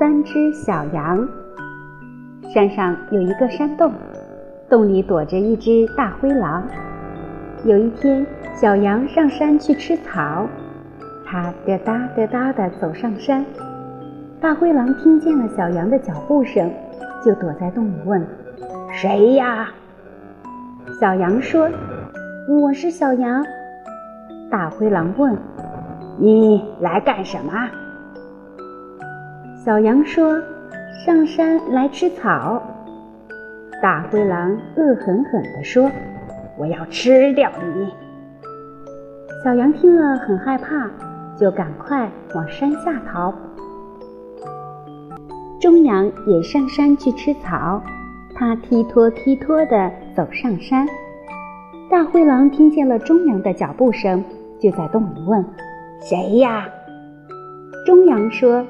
三只小羊。山上有一个山洞，洞里躲着一只大灰狼。有一天，小羊上山去吃草，它哒哒哒哒地走上山。大灰狼听见了小羊的脚步声，就躲在洞里问：“谁呀？”小羊说：“我是小羊。”大灰狼问：“你来干什么？”小羊说：“上山来吃草。”大灰狼恶狠狠地说：“我要吃掉你！”小羊听了很害怕，就赶快往山下逃。中羊也上山去吃草，它踢拖踢拖地走上山。大灰狼听见了中羊的脚步声，就在洞里问：“谁呀？”中羊说。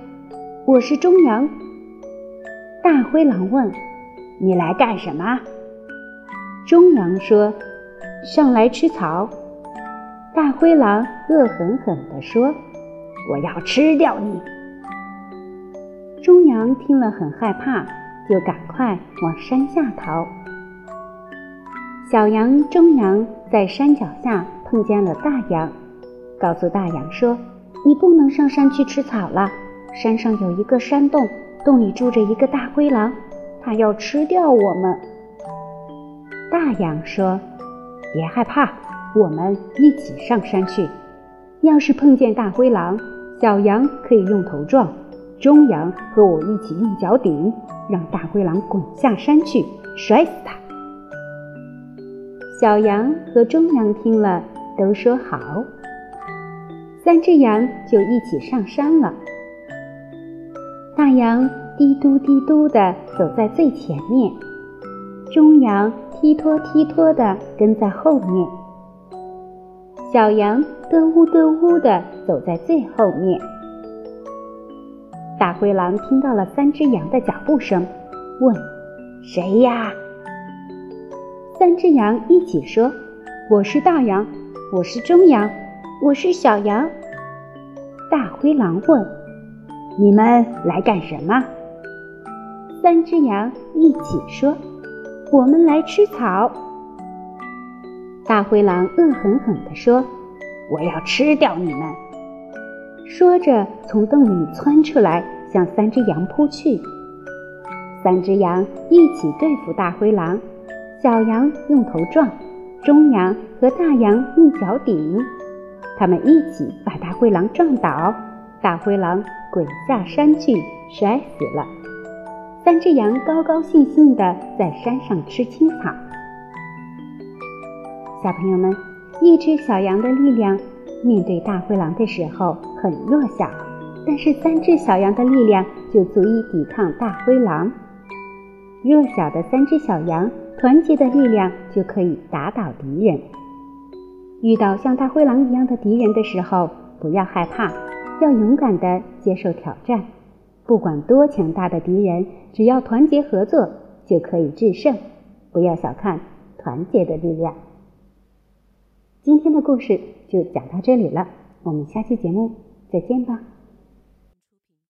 我是中羊。大灰狼问：“你来干什么？”中羊说：“上来吃草。”大灰狼恶狠狠地说：“我要吃掉你！”中羊听了很害怕，就赶快往山下逃。小羊、中羊在山脚下碰见了大羊，告诉大羊说：“你不能上山去吃草了。”山上有一个山洞，洞里住着一个大灰狼，它要吃掉我们。大羊说：“别害怕，我们一起上山去。要是碰见大灰狼，小羊可以用头撞，中羊和我一起用脚顶，让大灰狼滚下山去，摔死它。”小羊和中羊听了，都说好。三只羊就一起上山了。大羊滴嘟滴嘟地走在最前面，中羊踢拖踢拖地跟在后面，小羊嘚呜嘚呜地走在最后面。大灰狼听到了三只羊的脚步声，问：“谁呀？”三只羊一起说：“我是大羊，我是中羊，我是小羊。”大灰狼问。你们来干什么？三只羊一起说：“我们来吃草。”大灰狼恶狠狠地说：“我要吃掉你们！”说着，从洞里窜出来，向三只羊扑去。三只羊一起对付大灰狼，小羊用头撞，中羊和大羊用脚顶，他们一起把大灰狼撞倒。大灰狼。滚下山去，摔死了。三只羊高高兴兴地在山上吃青草。小朋友们，一只小羊的力量面对大灰狼的时候很弱小，但是三只小羊的力量就足以抵抗大灰狼。弱小的三只小羊团结的力量就可以打倒敌人。遇到像大灰狼一样的敌人的时候，不要害怕。要勇敢的接受挑战，不管多强大的敌人，只要团结合作，就可以制胜。不要小看团结的力量。今天的故事就讲到这里了，我们下期节目再见吧。